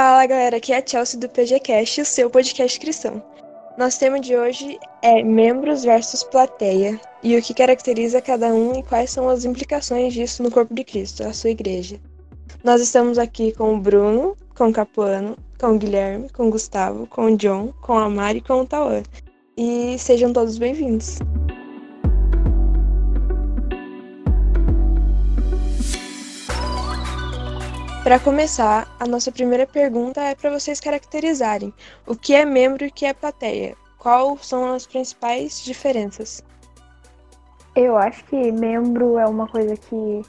Fala galera, aqui é a Chelsea do PGCast, o seu podcast cristão. Nosso tema de hoje é membros versus plateia e o que caracteriza cada um e quais são as implicações disso no corpo de Cristo, a sua igreja. Nós estamos aqui com o Bruno, com o Capuano, com o Guilherme, com o Gustavo, com o John, com a Mari e com o Tauan. E sejam todos bem-vindos. Para começar, a nossa primeira pergunta é para vocês caracterizarem o que é membro e o que é plateia. Quais são as principais diferenças? Eu acho que membro é uma coisa que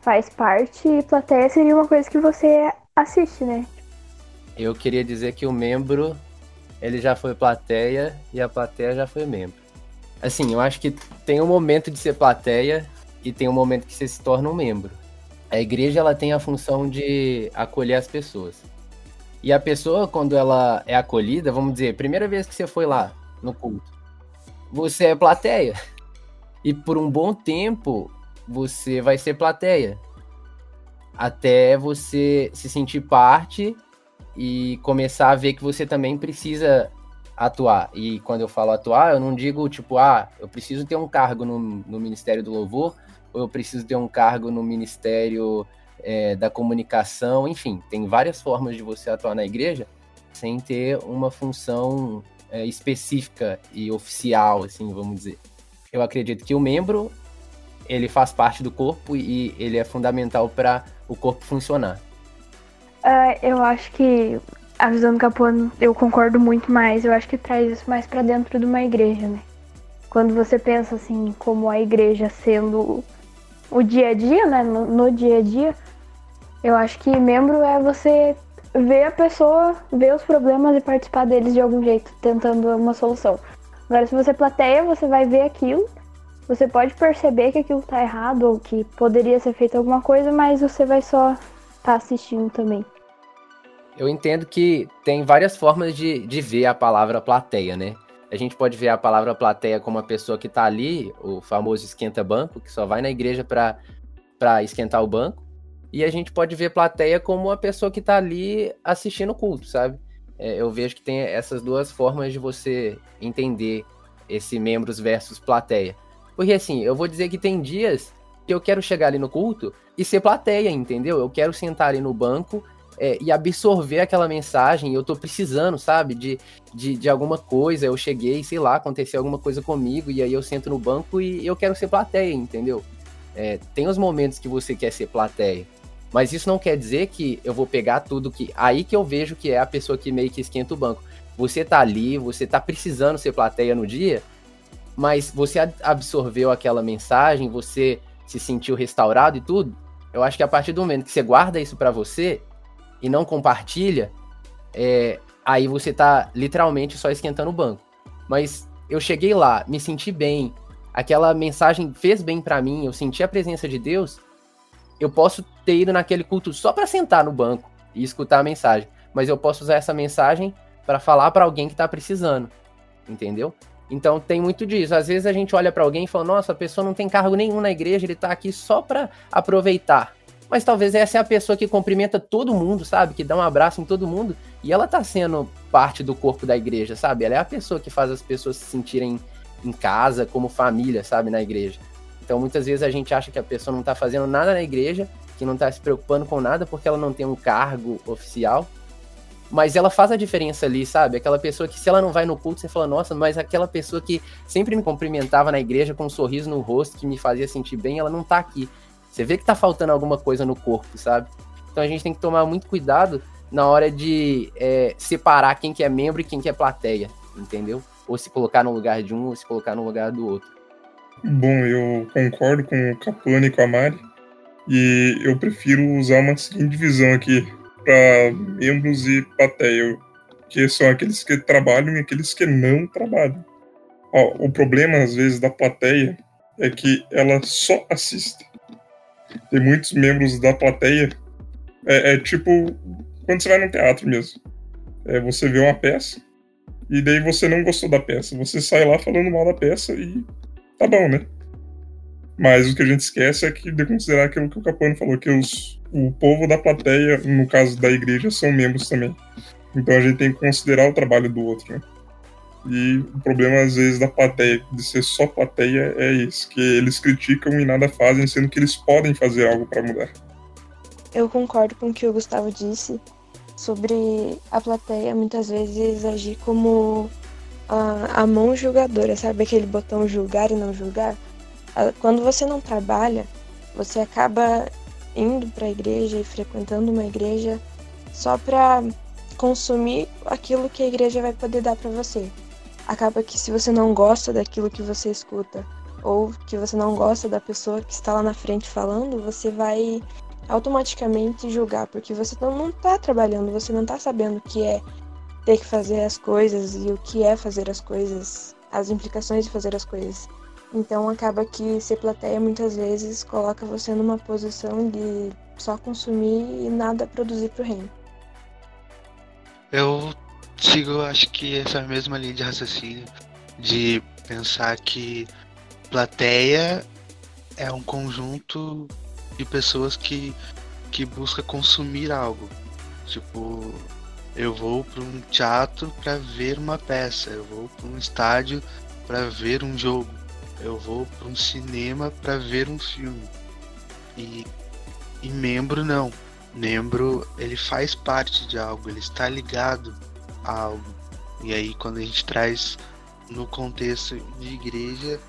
faz parte e plateia seria uma coisa que você assiste, né? Eu queria dizer que o membro ele já foi plateia e a plateia já foi membro. Assim, eu acho que tem um momento de ser plateia e tem um momento que você se torna um membro. A igreja ela tem a função de acolher as pessoas. E a pessoa, quando ela é acolhida, vamos dizer, primeira vez que você foi lá no culto, você é plateia. E por um bom tempo, você vai ser plateia. Até você se sentir parte e começar a ver que você também precisa atuar. E quando eu falo atuar, eu não digo tipo, ah, eu preciso ter um cargo no, no Ministério do Louvor, eu preciso ter um cargo no Ministério é, da Comunicação, enfim, tem várias formas de você atuar na igreja sem ter uma função é, específica e oficial, assim, vamos dizer. Eu acredito que o membro ele faz parte do corpo e ele é fundamental para o corpo funcionar. Uh, eu acho que a visão do Capuano eu concordo muito mais. Eu acho que traz isso mais para dentro de uma igreja, né? Quando você pensa assim, como a igreja sendo o dia a dia, né? No, no dia a dia, eu acho que membro é você ver a pessoa, ver os problemas e participar deles de algum jeito, tentando uma solução. Agora, se você plateia, você vai ver aquilo você pode perceber que aquilo tá errado ou que poderia ser feito alguma coisa, mas você vai só estar tá assistindo também. Eu entendo que tem várias formas de, de ver a palavra plateia, né? A gente pode ver a palavra plateia como uma pessoa que tá ali, o famoso esquenta-banco, que só vai na igreja para esquentar o banco. E a gente pode ver plateia como uma pessoa que tá ali assistindo o culto, sabe? É, eu vejo que tem essas duas formas de você entender esse membros versus plateia. Porque assim, eu vou dizer que tem dias que eu quero chegar ali no culto e ser plateia, entendeu? Eu quero sentar ali no banco é, e absorver aquela mensagem. Eu tô precisando, sabe, de, de, de, alguma coisa. Eu cheguei, sei lá, aconteceu alguma coisa comigo e aí eu sento no banco e eu quero ser plateia, entendeu? É, tem os momentos que você quer ser plateia. Mas isso não quer dizer que eu vou pegar tudo que. Aí que eu vejo que é a pessoa que meio que esquenta o banco. Você tá ali, você tá precisando ser plateia no dia, mas você absorveu aquela mensagem, você se sentiu restaurado e tudo. Eu acho que a partir do momento que você guarda isso para você e não compartilha, é, aí você tá literalmente só esquentando o banco. Mas eu cheguei lá, me senti bem, aquela mensagem fez bem para mim, eu senti a presença de Deus. Eu posso ter ido naquele culto só para sentar no banco e escutar a mensagem, mas eu posso usar essa mensagem para falar para alguém que tá precisando, entendeu? Então tem muito disso. Às vezes a gente olha para alguém e fala: "Nossa, a pessoa não tem cargo nenhum na igreja, ele tá aqui só para aproveitar". Mas talvez essa é a pessoa que cumprimenta todo mundo, sabe? Que dá um abraço em todo mundo e ela tá sendo parte do corpo da igreja, sabe? Ela é a pessoa que faz as pessoas se sentirem em casa, como família, sabe, na igreja. Então muitas vezes a gente acha que a pessoa não tá fazendo nada na igreja, que não tá se preocupando com nada porque ela não tem um cargo oficial, mas ela faz a diferença ali, sabe? Aquela pessoa que, se ela não vai no culto, você fala, nossa, mas aquela pessoa que sempre me cumprimentava na igreja com um sorriso no rosto, que me fazia sentir bem, ela não tá aqui. Você vê que tá faltando alguma coisa no corpo, sabe? Então a gente tem que tomar muito cuidado na hora de é, separar quem que é membro e quem que é plateia, entendeu? Ou se colocar no lugar de um, ou se colocar no lugar do outro. Bom, eu concordo com o Capone e com a Mari. E eu prefiro usar uma seguinte divisão aqui para membros e plateia, que são aqueles que trabalham e aqueles que não trabalham. Ó, o problema, às vezes, da plateia é que ela só assiste. Tem muitos membros da plateia. É, é tipo quando você vai no teatro mesmo. É, você vê uma peça e daí você não gostou da peça. Você sai lá falando mal da peça e tá bom, né? Mas o que a gente esquece é que de considerar aquilo que o Capone falou, que os, o povo da plateia, no caso da igreja, são membros também. Então a gente tem que considerar o trabalho do outro, né? E o problema, às vezes, da plateia, de ser só plateia, é isso, que eles criticam e nada fazem, sendo que eles podem fazer algo para mudar. Eu concordo com o que o Gustavo disse sobre a plateia muitas vezes agir como a, a mão julgadora, sabe aquele botão julgar e não julgar? Quando você não trabalha, você acaba indo para a igreja e frequentando uma igreja só para consumir aquilo que a igreja vai poder dar para você. Acaba que se você não gosta daquilo que você escuta ou que você não gosta da pessoa que está lá na frente falando, você vai automaticamente julgar, porque você não está trabalhando, você não está sabendo o que é ter que fazer as coisas e o que é fazer as coisas, as implicações de fazer as coisas. Então acaba que ser plateia muitas vezes coloca você numa posição de só consumir e nada produzir para o reino. Eu sigo, acho que essa mesma linha de raciocínio de pensar que plateia é um conjunto de pessoas que, que busca consumir algo. Tipo, eu vou para um teatro para ver uma peça, eu vou para um estádio para ver um jogo eu vou para um cinema para ver um filme. E, e membro não. Membro, ele faz parte de algo, ele está ligado algo. E aí quando a gente traz no contexto de igreja,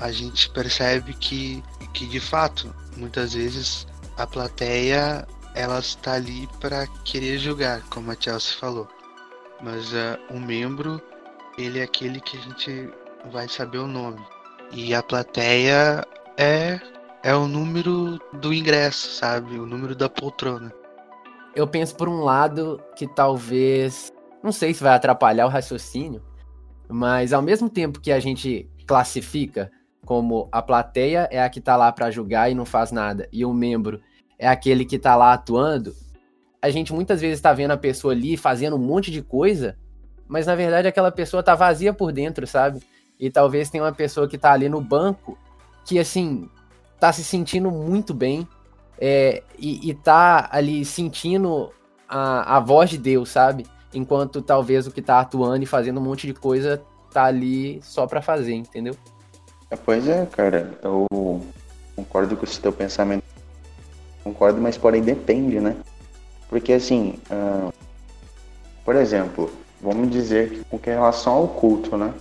a gente percebe que, que de fato, muitas vezes a plateia ela está ali para querer julgar, como a Chelsea falou. Mas uh, o membro, ele é aquele que a gente vai saber o nome. E a plateia é é o número do ingresso, sabe? O número da poltrona. Eu penso por um lado que talvez, não sei se vai atrapalhar o raciocínio, mas ao mesmo tempo que a gente classifica como a plateia é a que tá lá para julgar e não faz nada, e o membro é aquele que tá lá atuando, a gente muitas vezes está vendo a pessoa ali fazendo um monte de coisa, mas na verdade aquela pessoa tá vazia por dentro, sabe? E talvez tenha uma pessoa que tá ali no banco que, assim, tá se sentindo muito bem é, e, e tá ali sentindo a, a voz de Deus, sabe? Enquanto talvez o que tá atuando e fazendo um monte de coisa tá ali só para fazer, entendeu? É, pois é, cara. Eu concordo com esse teu pensamento. Concordo, mas porém depende, né? Porque assim, uh, por exemplo, vamos dizer que com relação ao culto, né?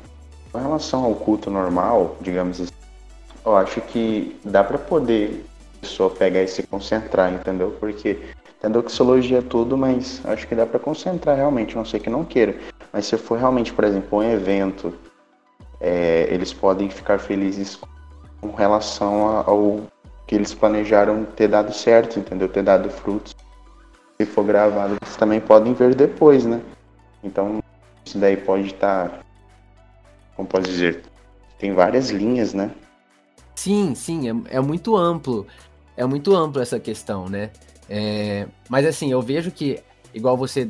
Com relação ao culto normal, digamos assim, eu acho que dá para poder a pessoa pegar e se concentrar, entendeu? Porque doxologia é tudo, mas acho que dá para concentrar realmente, não sei que não queira. Mas se for realmente, por exemplo, um evento, é, eles podem ficar felizes com relação ao que eles planejaram ter dado certo, entendeu? Ter dado frutos. Se for gravado, eles também podem ver depois, né? Então, isso daí pode estar como pode dizer, tem várias linhas, né? Sim, sim, é, é muito amplo. É muito amplo essa questão, né? É, mas assim, eu vejo que, igual você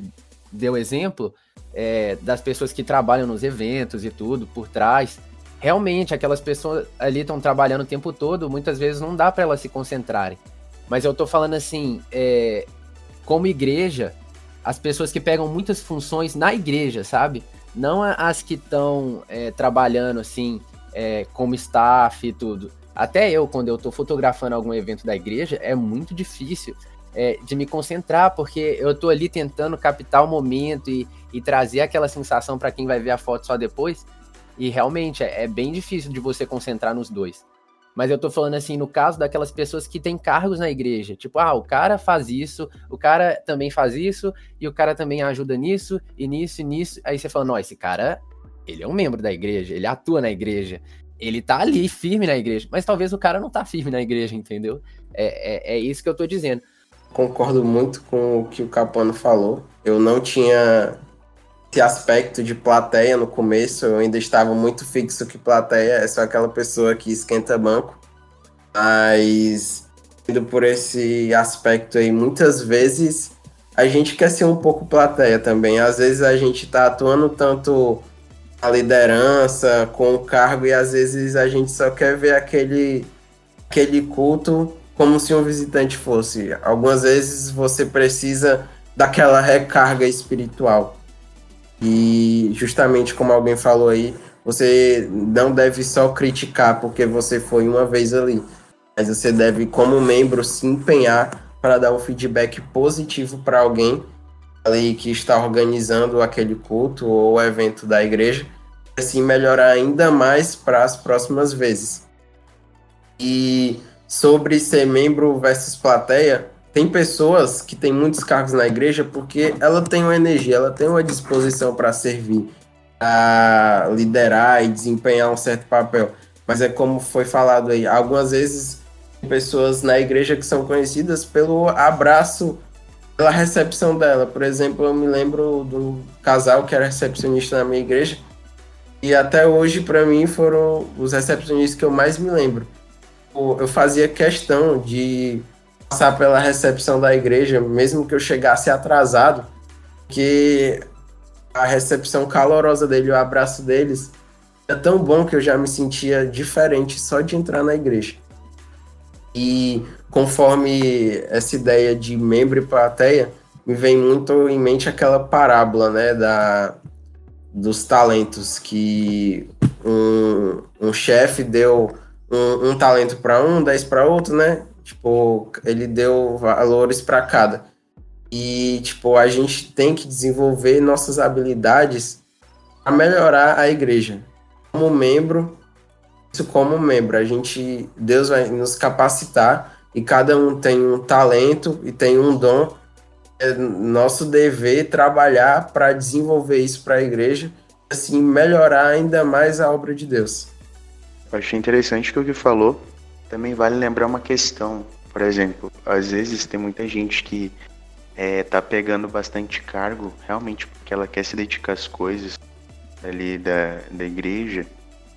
deu exemplo, é, das pessoas que trabalham nos eventos e tudo, por trás, realmente aquelas pessoas ali estão trabalhando o tempo todo, muitas vezes não dá para elas se concentrarem. Mas eu tô falando assim, é, como igreja, as pessoas que pegam muitas funções na igreja, sabe? não as que estão é, trabalhando assim é, como staff e tudo. Até eu, quando eu estou fotografando algum evento da igreja, é muito difícil é, de me concentrar, porque eu estou ali tentando captar o momento e, e trazer aquela sensação para quem vai ver a foto só depois. E realmente é, é bem difícil de você concentrar nos dois. Mas eu tô falando assim, no caso daquelas pessoas que têm cargos na igreja. Tipo, ah, o cara faz isso, o cara também faz isso, e o cara também ajuda nisso, e nisso, e nisso. Aí você fala, não, esse cara, ele é um membro da igreja, ele atua na igreja, ele tá ali firme na igreja. Mas talvez o cara não tá firme na igreja, entendeu? É, é, é isso que eu tô dizendo. Concordo muito com o que o Capano falou. Eu não tinha esse aspecto de plateia no começo, eu ainda estava muito fixo que plateia é só aquela pessoa que esquenta banco. Mas indo por esse aspecto aí, muitas vezes a gente quer ser um pouco plateia também. Às vezes a gente está atuando tanto a liderança com o cargo e às vezes a gente só quer ver aquele aquele culto como se um visitante fosse. Algumas vezes você precisa daquela recarga espiritual. E justamente como alguém falou aí, você não deve só criticar porque você foi uma vez ali, mas você deve, como membro, se empenhar para dar um feedback positivo para alguém ali que está organizando aquele culto ou evento da igreja, assim melhorar ainda mais para as próximas vezes. E sobre ser membro versus plateia, tem pessoas que têm muitos cargos na igreja porque ela tem uma energia, ela tem uma disposição para servir, a liderar e desempenhar um certo papel. Mas é como foi falado aí, algumas vezes pessoas na igreja que são conhecidas pelo abraço, pela recepção dela. Por exemplo, eu me lembro do casal que era recepcionista na minha igreja e até hoje para mim foram os recepcionistas que eu mais me lembro. Eu fazia questão de passar pela recepção da igreja, mesmo que eu chegasse atrasado, que a recepção calorosa dele, o abraço deles, é tão bom que eu já me sentia diferente só de entrar na igreja. E conforme essa ideia de membro e plateia, me vem muito em mente aquela parábola, né, da, dos talentos, que um, um chefe deu um, um talento para um, dez para outro, né? Tipo, ele deu valores para cada. E, tipo, a gente tem que desenvolver nossas habilidades para melhorar a igreja. Como membro, isso como membro, a gente, Deus vai nos capacitar e cada um tem um talento e tem um dom. É nosso dever trabalhar para desenvolver isso para a igreja, assim melhorar ainda mais a obra de Deus. Eu achei interessante que o que falou também vale lembrar uma questão. Por exemplo, às vezes tem muita gente que é, tá pegando bastante cargo realmente porque ela quer se dedicar às coisas ali da, da igreja,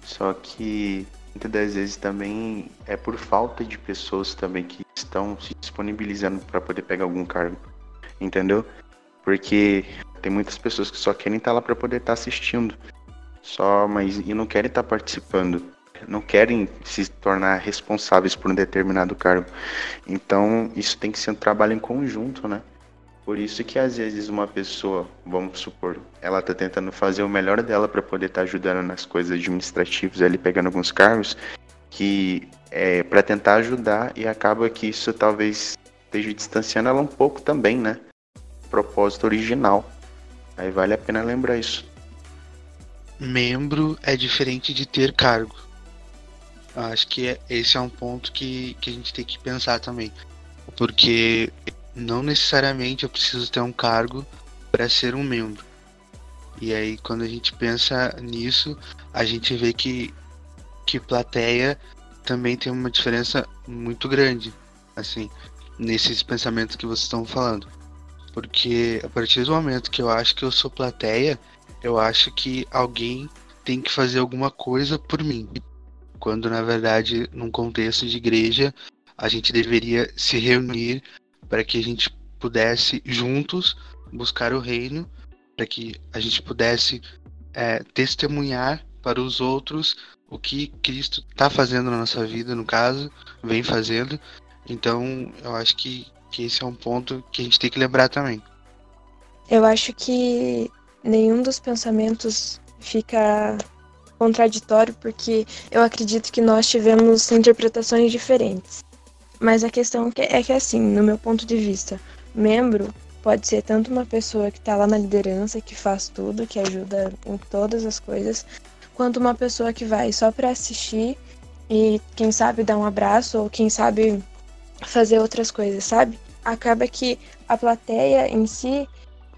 só que muitas das vezes também é por falta de pessoas também que estão se disponibilizando para poder pegar algum cargo, entendeu? Porque tem muitas pessoas que só querem estar tá lá para poder estar tá assistindo, só, mas e não querem estar tá participando não querem se tornar responsáveis por um determinado cargo. Então, isso tem que ser um trabalho em conjunto, né? Por isso que às vezes uma pessoa, vamos supor, ela tá tentando fazer o melhor dela para poder estar tá ajudando nas coisas administrativas, ali pegando alguns cargos, que é para tentar ajudar e acaba que isso talvez esteja distanciando ela um pouco também, né? Propósito original. Aí vale a pena lembrar isso. Membro é diferente de ter cargo. Acho que é, esse é um ponto que, que a gente tem que pensar também. Porque não necessariamente eu preciso ter um cargo para ser um membro. E aí, quando a gente pensa nisso, a gente vê que, que plateia também tem uma diferença muito grande, assim, nesses pensamentos que vocês estão falando. Porque a partir do momento que eu acho que eu sou plateia, eu acho que alguém tem que fazer alguma coisa por mim quando na verdade, num contexto de igreja, a gente deveria se reunir para que a gente pudesse juntos buscar o reino, para que a gente pudesse é, testemunhar para os outros o que Cristo está fazendo na nossa vida, no caso, vem fazendo. Então, eu acho que, que esse é um ponto que a gente tem que lembrar também. Eu acho que nenhum dos pensamentos fica contraditório porque eu acredito que nós tivemos interpretações diferentes. Mas a questão é que, assim, no meu ponto de vista, membro pode ser tanto uma pessoa que está lá na liderança, que faz tudo, que ajuda em todas as coisas, quanto uma pessoa que vai só para assistir e quem sabe dar um abraço ou quem sabe fazer outras coisas, sabe? Acaba que a plateia em si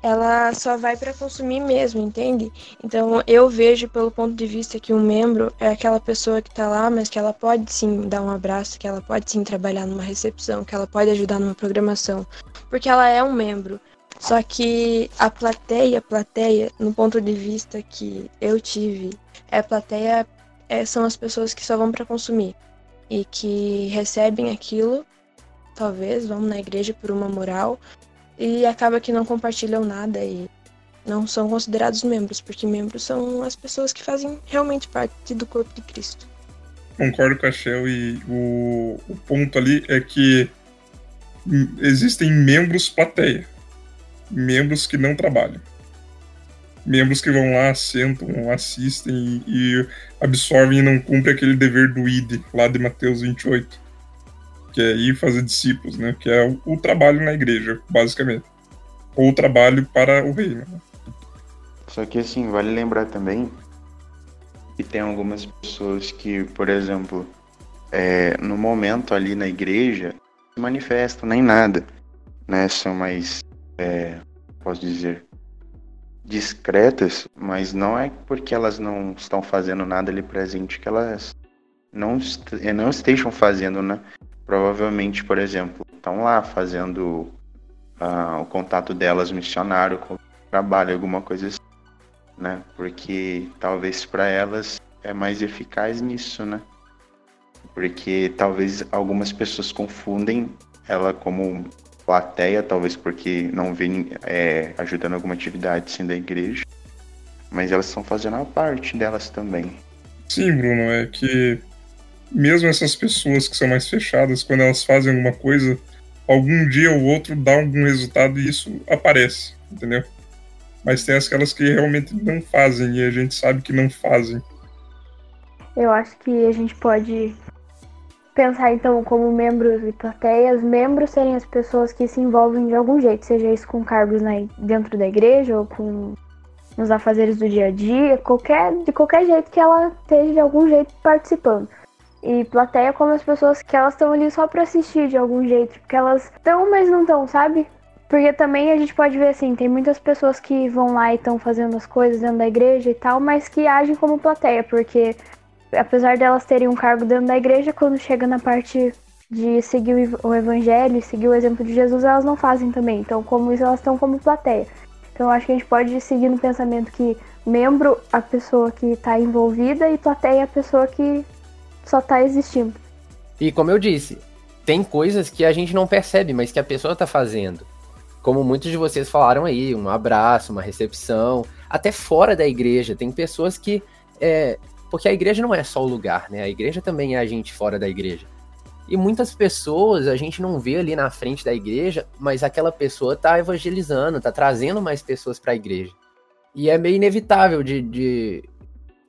ela só vai para consumir mesmo, entende? Então eu vejo pelo ponto de vista que um membro é aquela pessoa que tá lá, mas que ela pode sim dar um abraço, que ela pode sim trabalhar numa recepção, que ela pode ajudar numa programação, porque ela é um membro. Só que a plateia, plateia, no ponto de vista que eu tive, é plateia é, são as pessoas que só vão para consumir e que recebem aquilo, talvez vão na igreja por uma moral, e acaba que não compartilham nada e não são considerados membros, porque membros são as pessoas que fazem realmente parte do corpo de Cristo. concordo com a Shell e o, o ponto ali é que existem membros plateia, membros que não trabalham. Membros que vão lá, sentam, assistem e, e absorvem e não cumprem aquele dever do ID, lá de Mateus 28, que é ir fazer discípulos, né? Que é o, o trabalho na igreja, basicamente. Ou o trabalho para o reino. Só que assim, vale lembrar também que tem algumas pessoas que, por exemplo, é, no momento ali na igreja, se manifestam nem nada, né? São mais, é, posso dizer, discretas, mas não é porque elas não estão fazendo nada ali presente que elas não, não estejam fazendo, né? Provavelmente, por exemplo, estão lá fazendo uh, o contato delas missionário, com trabalho, alguma coisa assim, né? Porque talvez para elas é mais eficaz nisso, né? Porque talvez algumas pessoas confundem ela como plateia, talvez porque não vem é, ajudando alguma atividade sim da igreja, mas elas estão fazendo a parte delas também. Sim, Bruno, é que mesmo essas pessoas que são mais fechadas, quando elas fazem alguma coisa, algum dia ou outro dá algum resultado e isso aparece, entendeu? Mas tem aquelas que realmente não fazem e a gente sabe que não fazem. Eu acho que a gente pode pensar então como membros e plateias, membros serem as pessoas que se envolvem de algum jeito, seja isso com cargos na, dentro da igreja ou com nos afazeres do dia a dia, qualquer, de qualquer jeito que ela esteja de algum jeito participando. E plateia como as pessoas que elas estão ali só para assistir de algum jeito, porque elas estão, mas não estão, sabe? Porque também a gente pode ver assim, tem muitas pessoas que vão lá e estão fazendo as coisas dentro da igreja e tal, mas que agem como plateia, porque apesar delas terem um cargo dentro da igreja, quando chega na parte de seguir o evangelho, seguir o exemplo de Jesus, elas não fazem também. Então, como isso, elas estão como plateia. Então, acho que a gente pode seguir no pensamento que membro a pessoa que está envolvida e plateia a pessoa que só está existindo. E como eu disse, tem coisas que a gente não percebe, mas que a pessoa está fazendo. Como muitos de vocês falaram aí, um abraço, uma recepção, até fora da igreja. Tem pessoas que é, porque a igreja não é só o lugar, né? A igreja também é a gente fora da igreja. E muitas pessoas a gente não vê ali na frente da igreja, mas aquela pessoa está evangelizando, está trazendo mais pessoas para a igreja. E é meio inevitável de, de,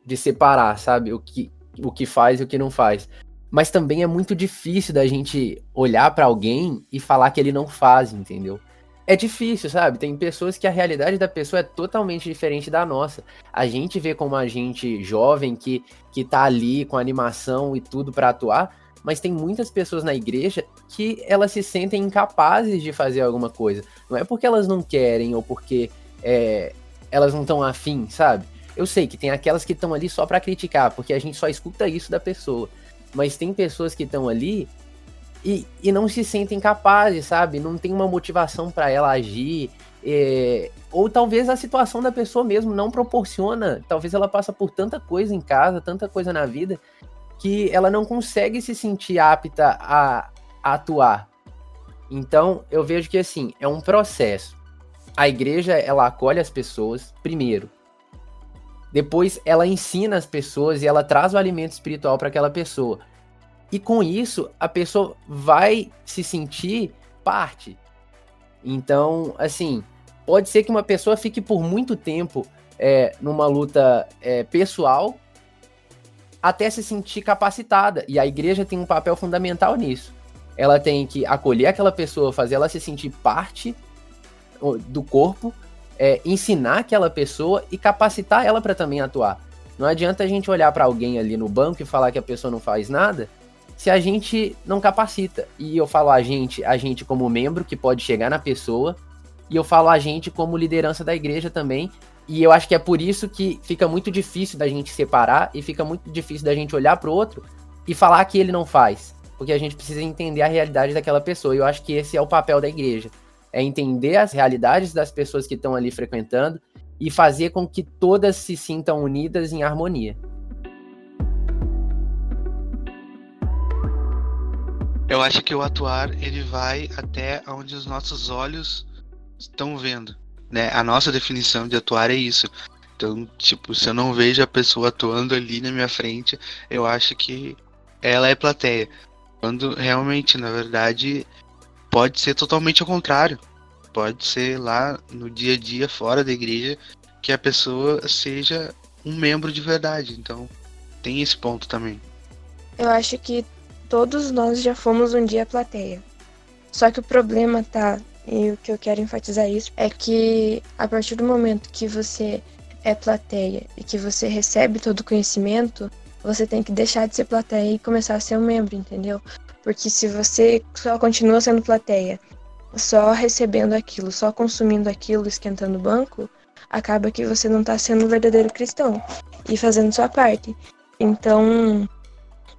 de separar, sabe? O que, o que faz e o que não faz. Mas também é muito difícil da gente olhar para alguém e falar que ele não faz, entendeu? é difícil, sabe? Tem pessoas que a realidade da pessoa é totalmente diferente da nossa. A gente vê como a gente jovem que, que tá ali com animação e tudo para atuar, mas tem muitas pessoas na igreja que elas se sentem incapazes de fazer alguma coisa. Não é porque elas não querem ou porque é, elas não estão afim, sabe? Eu sei que tem aquelas que estão ali só para criticar, porque a gente só escuta isso da pessoa. Mas tem pessoas que estão ali e, e não se sentem capazes, sabe? Não tem uma motivação para ela agir. É, ou talvez a situação da pessoa mesmo não proporciona, talvez ela passa por tanta coisa em casa, tanta coisa na vida, que ela não consegue se sentir apta a, a atuar. Então, eu vejo que assim, é um processo. A igreja, ela acolhe as pessoas primeiro. Depois ela ensina as pessoas e ela traz o alimento espiritual para aquela pessoa. E com isso, a pessoa vai se sentir parte. Então, assim, pode ser que uma pessoa fique por muito tempo é, numa luta é, pessoal até se sentir capacitada. E a igreja tem um papel fundamental nisso. Ela tem que acolher aquela pessoa, fazer ela se sentir parte do corpo, é, ensinar aquela pessoa e capacitar ela para também atuar. Não adianta a gente olhar para alguém ali no banco e falar que a pessoa não faz nada se a gente não capacita. E eu falo a gente, a gente como membro que pode chegar na pessoa, e eu falo a gente como liderança da igreja também. E eu acho que é por isso que fica muito difícil da gente separar e fica muito difícil da gente olhar para o outro e falar que ele não faz, porque a gente precisa entender a realidade daquela pessoa. E eu acho que esse é o papel da igreja, é entender as realidades das pessoas que estão ali frequentando e fazer com que todas se sintam unidas em harmonia. Eu acho que o atuar ele vai até onde os nossos olhos estão vendo, né? A nossa definição de atuar é isso. Então, tipo, se eu não vejo a pessoa atuando ali na minha frente, eu acho que ela é plateia. Quando realmente, na verdade, pode ser totalmente ao contrário. Pode ser lá no dia a dia, fora da igreja, que a pessoa seja um membro de verdade. Então, tem esse ponto também. Eu acho que todos nós já fomos um dia plateia. Só que o problema tá, e o que eu quero enfatizar isso, é que a partir do momento que você é plateia e que você recebe todo o conhecimento, você tem que deixar de ser plateia e começar a ser um membro, entendeu? Porque se você só continua sendo plateia, só recebendo aquilo, só consumindo aquilo, esquentando o banco, acaba que você não está sendo um verdadeiro cristão e fazendo sua parte. Então,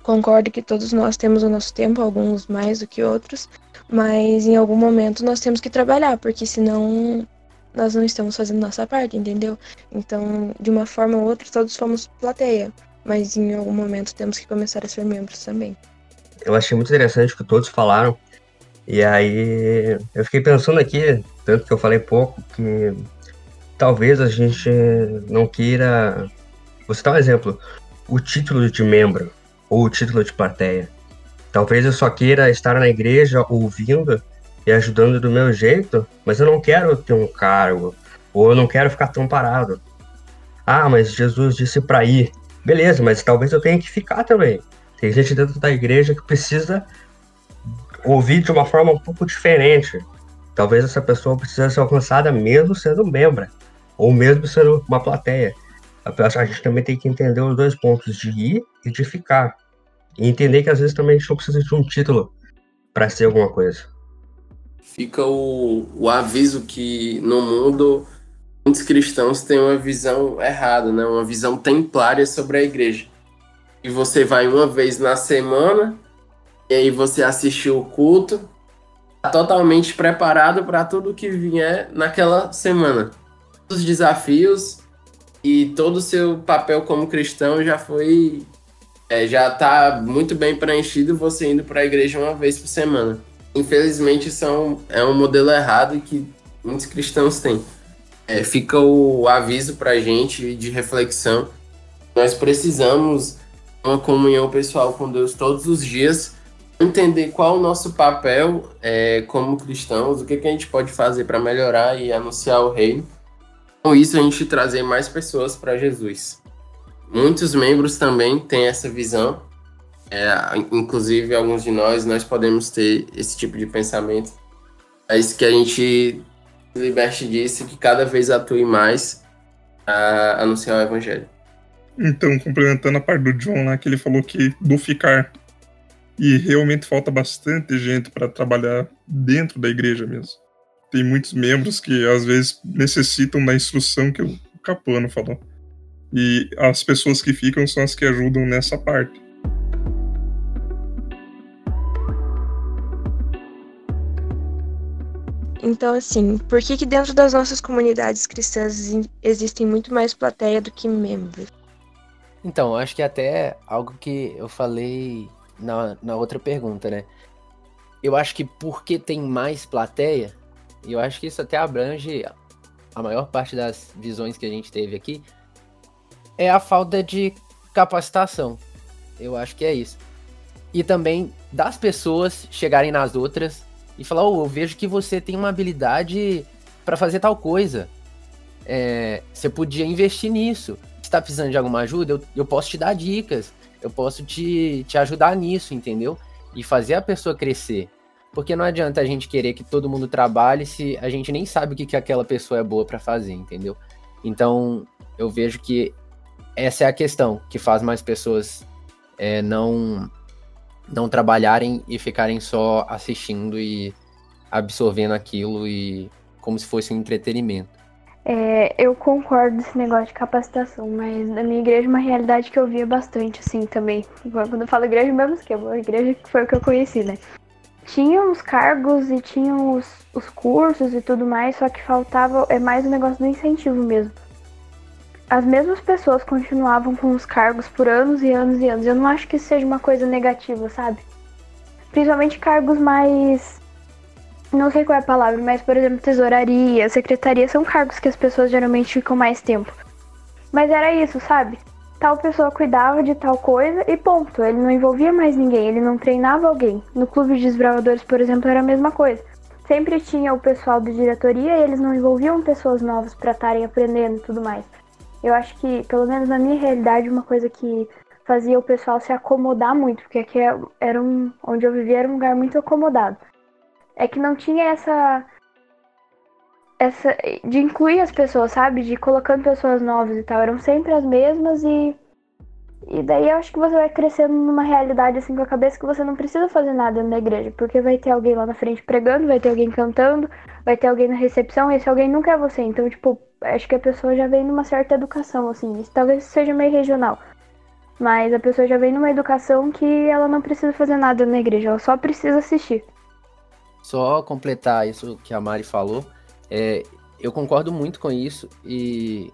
concordo que todos nós temos o nosso tempo, alguns mais do que outros, mas em algum momento nós temos que trabalhar, porque senão nós não estamos fazendo nossa parte, entendeu? Então, de uma forma ou outra, todos fomos plateia, mas em algum momento temos que começar a ser membros também. Eu achei muito interessante o que todos falaram, e aí eu fiquei pensando aqui, tanto que eu falei pouco, que talvez a gente não queira. Vou citar um exemplo: o título de membro ou o título de plateia. Talvez eu só queira estar na igreja ouvindo e ajudando do meu jeito, mas eu não quero ter um cargo, ou eu não quero ficar tão parado. Ah, mas Jesus disse para ir. Beleza, mas talvez eu tenha que ficar também. Tem gente dentro da igreja que precisa ouvir de uma forma um pouco diferente. Talvez essa pessoa precise ser alcançada mesmo sendo membro, ou mesmo sendo uma plateia. A gente também tem que entender os dois pontos, de ir e de ficar. E entender que às vezes também a gente não precisa de um título para ser alguma coisa. Fica o, o aviso que no mundo muitos cristãos têm uma visão errada, né? uma visão templária sobre a igreja. E você vai uma vez na semana, e aí você assistiu o culto, tá totalmente preparado para tudo que vier naquela semana. Os desafios e todo o seu papel como cristão já foi é, já está muito bem preenchido você indo para a igreja uma vez por semana. Infelizmente, isso é um, é um modelo errado que muitos cristãos têm. É, fica o aviso para a gente de reflexão. Nós precisamos uma comunhão pessoal com Deus todos os dias, entender qual o nosso papel é, como cristãos, o que, que a gente pode fazer para melhorar e anunciar o reino. Com isso, a gente trazer mais pessoas para Jesus. Muitos membros também têm essa visão, é, inclusive alguns de nós, nós podemos ter esse tipo de pensamento. É isso que a gente liberte disso, que cada vez atue mais a anunciar o evangelho. Então, complementando a parte do John lá, que ele falou que do ficar. E realmente falta bastante gente para trabalhar dentro da igreja mesmo. Tem muitos membros que às vezes necessitam da instrução que o Capano falou. E as pessoas que ficam são as que ajudam nessa parte. Então, assim, por que, que dentro das nossas comunidades cristãs existem muito mais plateia do que membros? Então, acho que até algo que eu falei na, na outra pergunta, né? Eu acho que porque tem mais plateia, e eu acho que isso até abrange a maior parte das visões que a gente teve aqui, é a falta de capacitação. Eu acho que é isso. E também das pessoas chegarem nas outras e falar: oh, eu vejo que você tem uma habilidade para fazer tal coisa. É, você podia investir nisso. Se tá precisando de alguma ajuda, eu, eu posso te dar dicas. Eu posso te, te ajudar nisso, entendeu? E fazer a pessoa crescer. Porque não adianta a gente querer que todo mundo trabalhe se a gente nem sabe o que, que aquela pessoa é boa para fazer, entendeu? Então, eu vejo que essa é a questão que faz mais pessoas é, não não trabalharem e ficarem só assistindo e absorvendo aquilo e como se fosse um entretenimento. É, eu concordo nesse negócio de capacitação, mas na minha igreja uma realidade que eu via bastante assim também. Quando eu falo igreja, mesmo esquema, a igreja que foi o que eu conheci, né? Tinha os cargos e tinha os, os cursos e tudo mais, só que faltava é mais o negócio do incentivo mesmo as mesmas pessoas continuavam com os cargos por anos e anos e anos. Eu não acho que isso seja uma coisa negativa, sabe? Principalmente cargos mais. Não sei qual é a palavra, mas, por exemplo, tesouraria, secretaria são cargos que as pessoas geralmente ficam mais tempo. Mas era isso, sabe? tal pessoa cuidava de tal coisa e ponto. Ele não envolvia mais ninguém, ele não treinava alguém. No clube de desbravadores, por exemplo, era a mesma coisa. Sempre tinha o pessoal de diretoria e eles não envolviam pessoas novas para estarem aprendendo e tudo mais. Eu acho que, pelo menos na minha realidade, uma coisa que fazia o pessoal se acomodar muito, porque aqui era um, onde eu vivia era um lugar muito acomodado. É que não tinha essa essa de incluir as pessoas, sabe? De colocando pessoas novas e tal, eram sempre as mesmas e e daí eu acho que você vai crescendo numa realidade assim com a cabeça que você não precisa fazer nada da igreja, porque vai ter alguém lá na frente pregando, vai ter alguém cantando, vai ter alguém na recepção, e esse alguém nunca é você. Então, tipo, acho que a pessoa já vem numa certa educação, assim. Isso talvez seja meio regional. Mas a pessoa já vem numa educação que ela não precisa fazer nada na igreja, ela só precisa assistir. Só completar isso que a Mari falou, é, eu concordo muito com isso e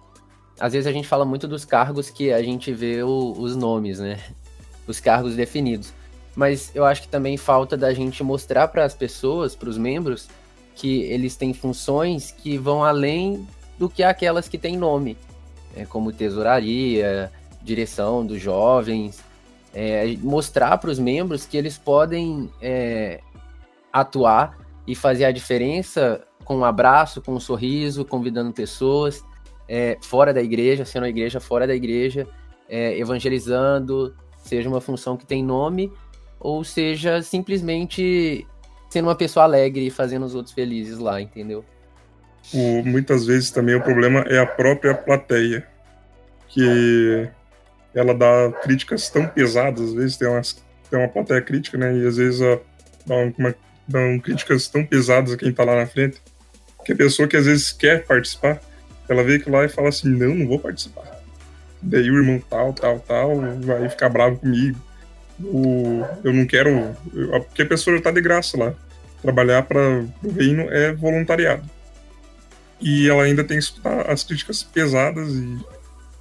às vezes a gente fala muito dos cargos que a gente vê o, os nomes, né? Os cargos definidos. Mas eu acho que também falta da gente mostrar para as pessoas, para os membros, que eles têm funções que vão além do que aquelas que têm nome, é, como tesouraria, direção dos jovens, é, mostrar para os membros que eles podem é, atuar e fazer a diferença com um abraço, com um sorriso, convidando pessoas é, fora da igreja, sendo a igreja fora da igreja, é, evangelizando, seja uma função que tem nome, ou seja simplesmente sendo uma pessoa alegre e fazendo os outros felizes lá, entendeu? O, muitas vezes também o problema é a própria plateia, que ela dá críticas tão pesadas, às vezes tem, umas, tem uma plateia crítica, né, e às vezes a, dá uma, dão críticas tão pesadas a quem tá lá na frente, que a pessoa que às vezes quer participar, ela vê aquilo lá e fala assim, não, não vou participar. Daí o irmão tal, tal, tal, vai ficar bravo comigo. O, eu não quero. Eu, porque a pessoa já tá de graça lá. Trabalhar para o reino é voluntariado. E ela ainda tem que escutar as críticas pesadas e,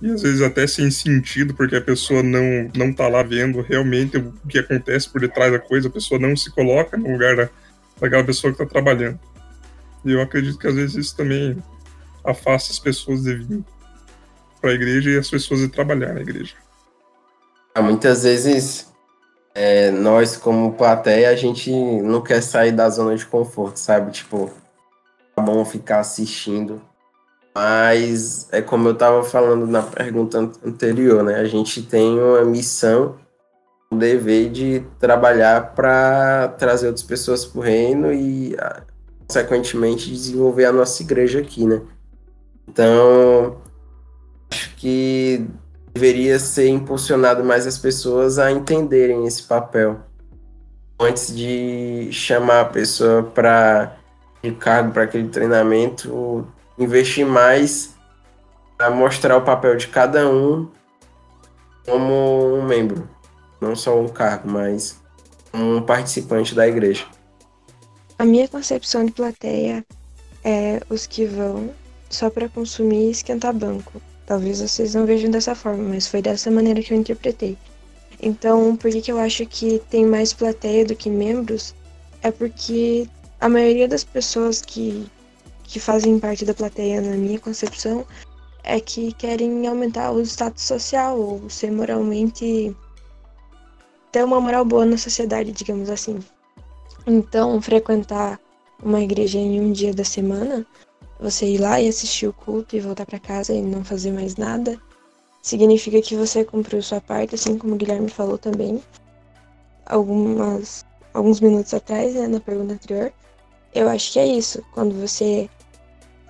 e às vezes até sem sentido, porque a pessoa não, não tá lá vendo realmente o que acontece por detrás da coisa, a pessoa não se coloca no lugar da, daquela pessoa que está trabalhando. E eu acredito que às vezes isso também afasta as pessoas de vir para a igreja e as pessoas de trabalhar na igreja. Ah, muitas vezes é, nós, como plateia, a gente não quer sair da zona de conforto, sabe? Tipo, tá bom ficar assistindo. Mas é como eu estava falando na pergunta anterior, né? A gente tem uma missão, um dever de trabalhar para trazer outras pessoas para o reino e, ah, consequentemente, desenvolver a nossa igreja aqui, né? Então, acho que deveria ser impulsionado mais as pessoas a entenderem esse papel. Antes de chamar a pessoa para de cargo para aquele treinamento, investir mais para mostrar o papel de cada um como um membro, não só um cargo, mas um participante da igreja. A minha concepção de plateia é os que vão só para consumir e esquentar banco. Talvez vocês não vejam dessa forma, mas foi dessa maneira que eu interpretei. Então, por que, que eu acho que tem mais plateia do que membros? É porque a maioria das pessoas que, que fazem parte da plateia, na minha concepção, é que querem aumentar o status social ou ser moralmente. ter uma moral boa na sociedade, digamos assim. Então, frequentar uma igreja em um dia da semana você ir lá e assistir o culto e voltar para casa e não fazer mais nada, significa que você cumpriu sua parte, assim como o Guilherme falou também, algumas, alguns minutos atrás, né, na pergunta anterior. Eu acho que é isso, quando você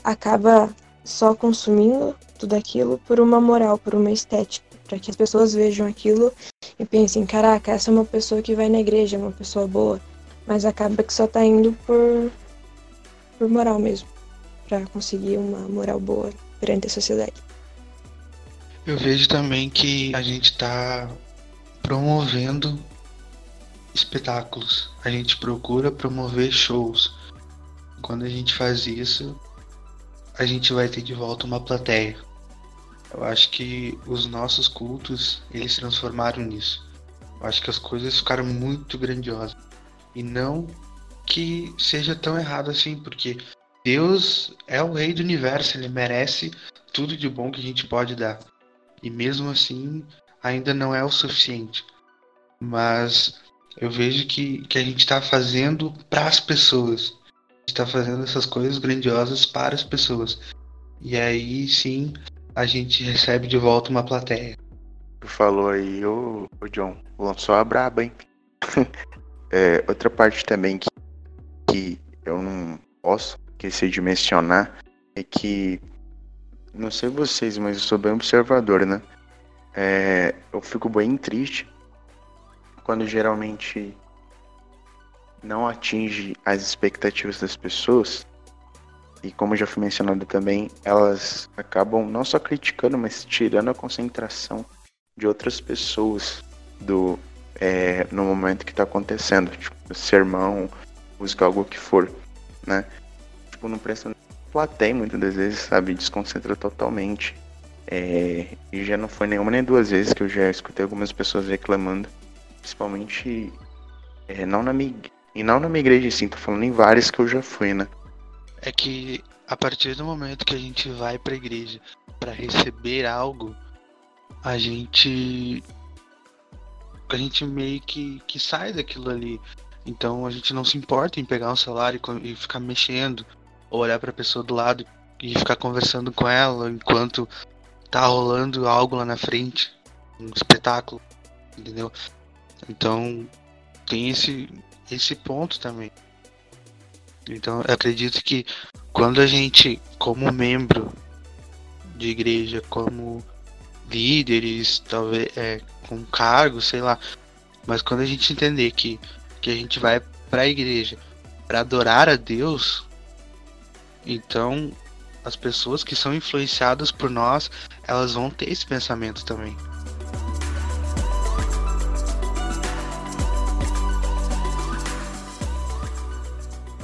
acaba só consumindo tudo aquilo por uma moral, por uma estética, para que as pessoas vejam aquilo e pensem, caraca, essa é uma pessoa que vai na igreja, é uma pessoa boa, mas acaba que só tá indo por por moral mesmo para conseguir uma moral boa perante a sociedade. Eu vejo também que a gente está promovendo espetáculos. A gente procura promover shows. Quando a gente faz isso, a gente vai ter de volta uma plateia. Eu acho que os nossos cultos, eles transformaram nisso. Eu acho que as coisas ficaram muito grandiosas. E não que seja tão errado assim, porque Deus é o rei do universo, ele merece tudo de bom que a gente pode dar. E mesmo assim, ainda não é o suficiente. Mas eu vejo que, que a gente está fazendo para as pessoas. Está fazendo essas coisas grandiosas para as pessoas. E aí sim a gente recebe de volta uma plateia. Tu falou aí, ô, ô John, lançou a braba, hein? é, outra parte também que, que eu não posso esquecer de mencionar é que, não sei vocês, mas eu sou bem observador, né? É, eu fico bem triste quando geralmente não atinge as expectativas das pessoas. E como já foi mencionado também, elas acabam não só criticando, mas tirando a concentração de outras pessoas do é, no momento que está acontecendo, tipo sermão, música, algo que for, né? Tipo, não presta plateia muitas das vezes, sabe? Desconcentra totalmente. É, e já não foi nenhuma nem duas vezes que eu já escutei algumas pessoas reclamando Principalmente é, não na minha, e não na minha igreja sim, tô falando em várias que eu já fui, né? É que a partir do momento que a gente vai pra igreja para receber algo, a gente a gente meio que, que sai daquilo ali. Então a gente não se importa em pegar um celular e, e ficar mexendo, ou olhar para a pessoa do lado e ficar conversando com ela enquanto tá rolando algo lá na frente, um espetáculo, entendeu? Então tem esse, esse ponto também. Então acredito que quando a gente, como membro de igreja, como líderes, talvez é, com cargo, sei lá, mas quando a gente entender que, que a gente vai para a igreja para adorar a Deus, então as pessoas que são influenciadas por nós, elas vão ter esse pensamento também.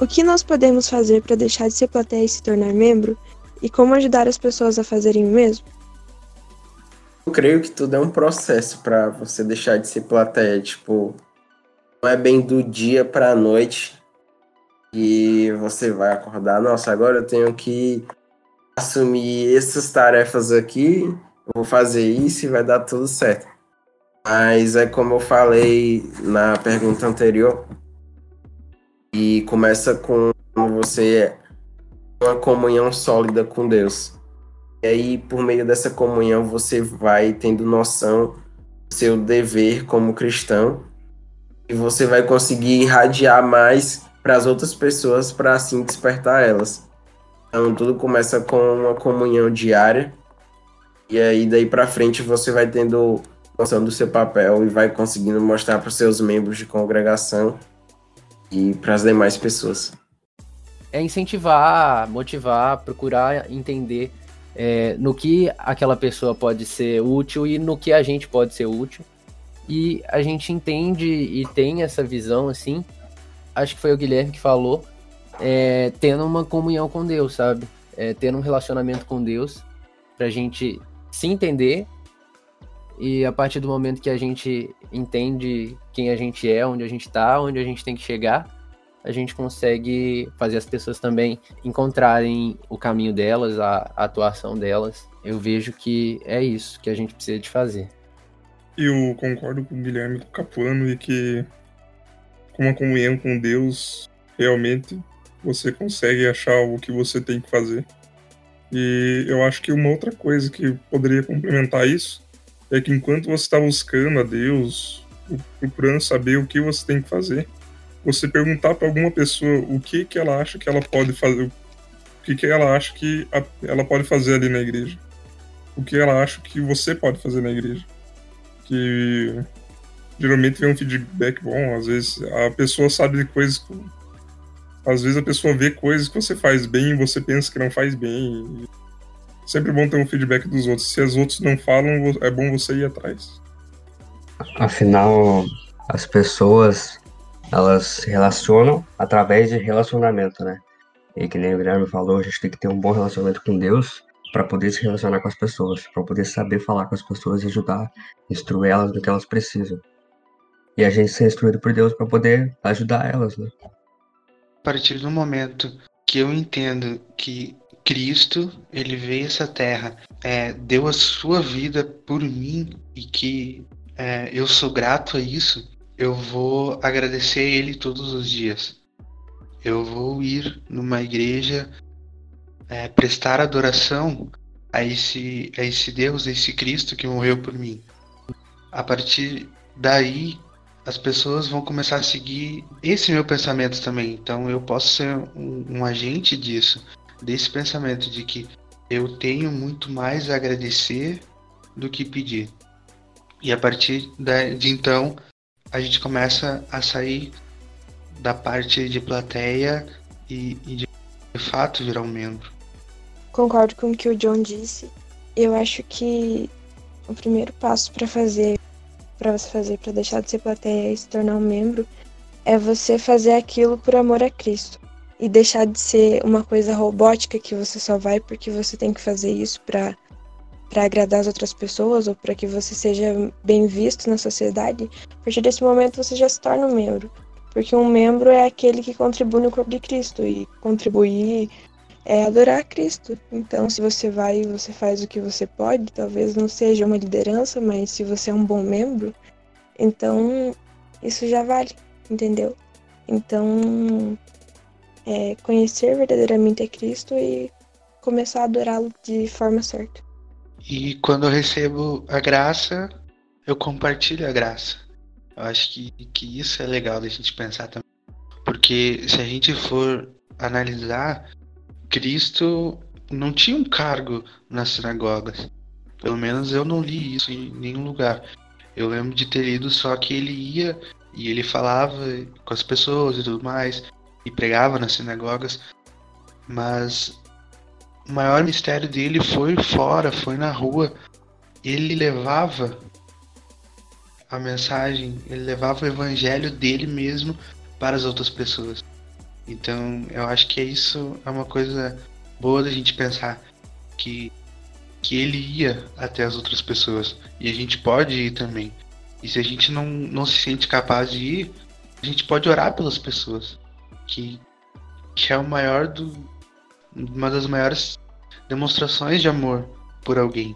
O que nós podemos fazer para deixar de ser plateia e se tornar membro? E como ajudar as pessoas a fazerem o mesmo? Eu creio que tudo é um processo para você deixar de ser plateia. Tipo, não é bem do dia para a noite e você vai acordar. Nossa, agora eu tenho que assumir essas tarefas aqui, eu vou fazer isso e vai dar tudo certo. Mas é como eu falei na pergunta anterior, e começa com você uma comunhão sólida com Deus. E aí, por meio dessa comunhão, você vai tendo noção do seu dever como cristão e você vai conseguir irradiar mais para as outras pessoas para assim despertar elas. Então, tudo começa com uma comunhão diária e aí daí para frente você vai tendo noção do seu papel e vai conseguindo mostrar para seus membros de congregação e para as demais pessoas. É incentivar, motivar, procurar entender é, no que aquela pessoa pode ser útil e no que a gente pode ser útil. E a gente entende e tem essa visão, assim, acho que foi o Guilherme que falou, é, tendo uma comunhão com Deus, sabe? É, tendo um relacionamento com Deus, pra gente se entender e a partir do momento que a gente entende quem a gente é, onde a gente está, onde a gente tem que chegar, a gente consegue fazer as pessoas também encontrarem o caminho delas, a, atuação delas. Eu vejo que é isso que a gente precisa de fazer. Eu concordo com o Guilherme com o Capuano e que com uma comunhão com Deus, realmente você consegue achar o que você tem que fazer. E eu acho que uma outra coisa que poderia complementar isso é que enquanto você está buscando a Deus, procurando saber o que você tem que fazer, você perguntar para alguma pessoa o que que ela acha que ela pode fazer, o que que ela acha que a, ela pode fazer ali na igreja, o que ela acha que você pode fazer na igreja, que geralmente vem um feedback bom, às vezes a pessoa sabe de coisas às vezes a pessoa vê coisas que você faz bem e você pensa que não faz bem sempre bom ter um feedback dos outros. Se os outros não falam, é bom você ir atrás. Afinal, as pessoas elas se relacionam através de relacionamento, né? E que nem o Guilherme falou, a gente tem que ter um bom relacionamento com Deus para poder se relacionar com as pessoas, para poder saber falar com as pessoas e ajudar, instruir elas no que elas precisam. E a gente ser instruído por Deus para poder ajudar elas, né? A partir do momento que eu entendo que Cristo, ele veio a essa terra, é, deu a sua vida por mim e que é, eu sou grato a isso, eu vou agradecer ele todos os dias. Eu vou ir numa igreja é, prestar adoração a esse, a esse Deus, a esse Cristo que morreu por mim. A partir daí, as pessoas vão começar a seguir esse meu pensamento também. Então eu posso ser um, um agente disso, desse pensamento de que eu tenho muito mais a agradecer do que pedir. E a partir de então, a gente começa a sair da parte de plateia e, e de, de fato virar um membro. Concordo com o que o John disse. Eu acho que o primeiro passo para fazer, para você fazer, para deixar de ser plateia e se tornar um membro, é você fazer aquilo por amor a Cristo e deixar de ser uma coisa robótica que você só vai porque você tem que fazer isso para para agradar as outras pessoas ou para que você seja bem visto na sociedade, a partir desse momento você já se torna um membro. Porque um membro é aquele que contribui no corpo de Cristo e contribuir é adorar Cristo. Então, se você vai e você faz o que você pode, talvez não seja uma liderança, mas se você é um bom membro, então isso já vale, entendeu? Então, é conhecer verdadeiramente a Cristo e começar a adorá-lo de forma certa. E quando eu recebo a graça, eu compartilho a graça. Eu acho que, que isso é legal da gente pensar também. Porque se a gente for analisar, Cristo não tinha um cargo nas sinagogas. Pelo menos eu não li isso em nenhum lugar. Eu lembro de ter lido só que ele ia e ele falava com as pessoas e tudo mais, e pregava nas sinagogas. Mas o maior mistério dele foi fora, foi na rua. Ele levava a mensagem, ele levava o evangelho dele mesmo para as outras pessoas. Então, eu acho que isso é uma coisa boa da gente pensar que que ele ia até as outras pessoas e a gente pode ir também. E se a gente não, não se sente capaz de ir, a gente pode orar pelas pessoas, que, que é o maior do, uma das maiores demonstrações de amor por alguém.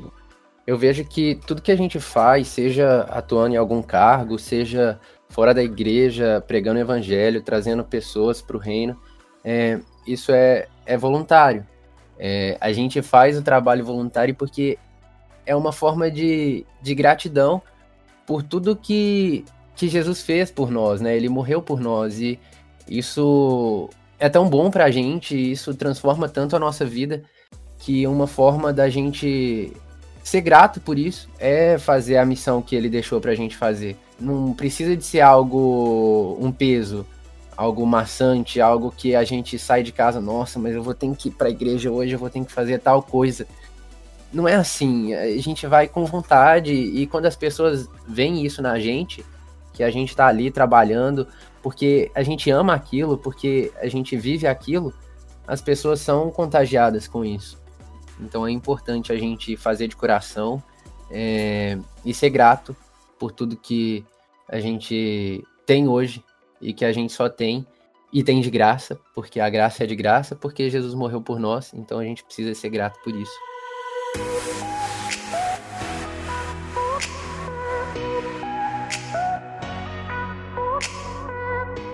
Eu vejo que tudo que a gente faz, seja atuando em algum cargo, seja fora da igreja, pregando o evangelho, trazendo pessoas para o reino, é, isso é, é voluntário. É, a gente faz o trabalho voluntário porque é uma forma de, de gratidão por tudo que, que Jesus fez por nós, né? Ele morreu por nós e isso é tão bom para a gente, isso transforma tanto a nossa vida que uma forma da gente ser grato por isso é fazer a missão que ele deixou pra gente fazer. Não precisa de ser algo, um peso, algo maçante, algo que a gente sai de casa, nossa, mas eu vou ter que ir pra igreja hoje, eu vou ter que fazer tal coisa. Não é assim, a gente vai com vontade e quando as pessoas veem isso na gente, que a gente tá ali trabalhando, porque a gente ama aquilo, porque a gente vive aquilo, as pessoas são contagiadas com isso. Então é importante a gente fazer de coração é, e ser grato por tudo que a gente tem hoje e que a gente só tem e tem de graça, porque a graça é de graça, porque Jesus morreu por nós, então a gente precisa ser grato por isso.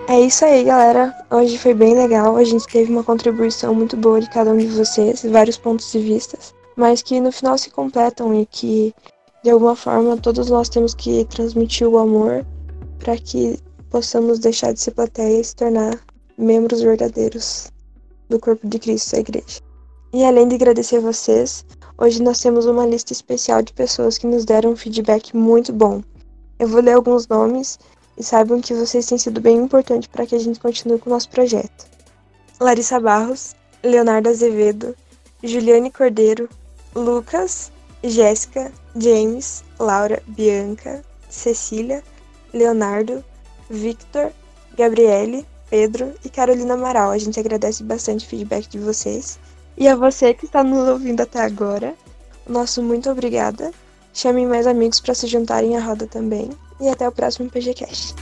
É isso aí, galera. Hoje foi bem legal. A gente teve uma contribuição muito boa de cada um de vocês, vários pontos de vista, mas que no final se completam e que de alguma forma todos nós temos que transmitir o amor para que possamos deixar de ser plateia e se tornar membros verdadeiros do corpo de Cristo, a igreja. E além de agradecer vocês, hoje nós temos uma lista especial de pessoas que nos deram um feedback muito bom. Eu vou ler alguns nomes e saibam que vocês têm sido bem importantes para que a gente continue com o nosso projeto. Larissa Barros, Leonardo Azevedo, Juliane Cordeiro, Lucas, Jéssica, James, Laura, Bianca, Cecília, Leonardo, Victor, Gabriele, Pedro e Carolina Amaral. A gente agradece bastante o feedback de vocês. E a você que está nos ouvindo até agora, nosso muito obrigada. Chamem mais amigos para se juntarem à roda também e até o próximo PGCast.